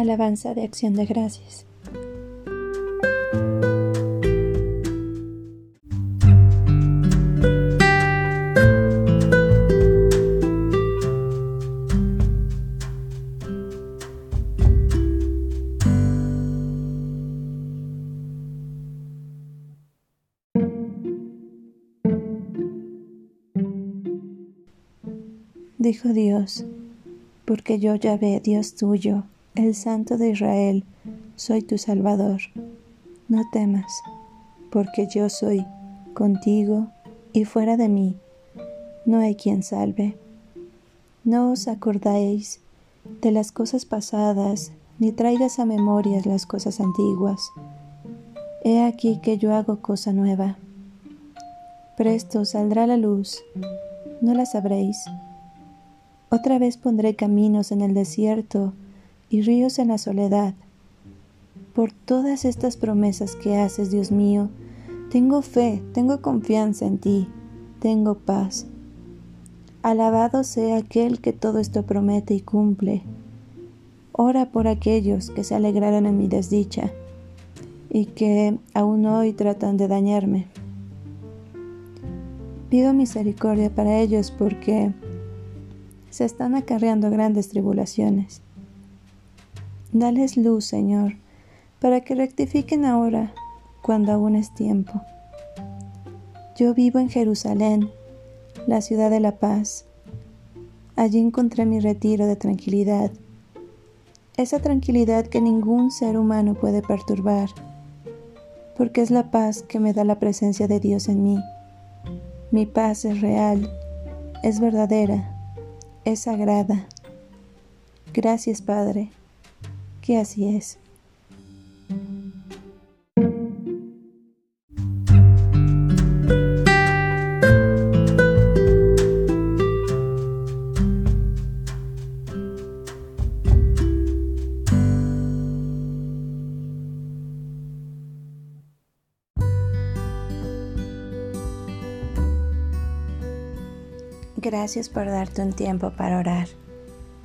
Alabanza de acción de gracias. Dijo Dios, porque yo ya ve Dios tuyo, el Santo de Israel, soy tu Salvador. No temas, porque yo soy contigo y fuera de mí no hay quien salve. No os acordáis de las cosas pasadas, ni traigas a memoria las cosas antiguas. He aquí que yo hago cosa nueva. Presto saldrá la luz, no la sabréis otra vez pondré caminos en el desierto y ríos en la soledad. Por todas estas promesas que haces, Dios mío, tengo fe, tengo confianza en ti, tengo paz. Alabado sea aquel que todo esto promete y cumple. Ora por aquellos que se alegraron en mi desdicha y que aún hoy tratan de dañarme. Pido misericordia para ellos porque se están acarreando grandes tribulaciones. Dales luz, Señor, para que rectifiquen ahora, cuando aún es tiempo. Yo vivo en Jerusalén, la ciudad de la paz. Allí encontré mi retiro de tranquilidad, esa tranquilidad que ningún ser humano puede perturbar, porque es la paz que me da la presencia de Dios en mí. Mi paz es real, es verdadera es sagrada. Gracias, Padre, que así es. Gracias por darte un tiempo para orar.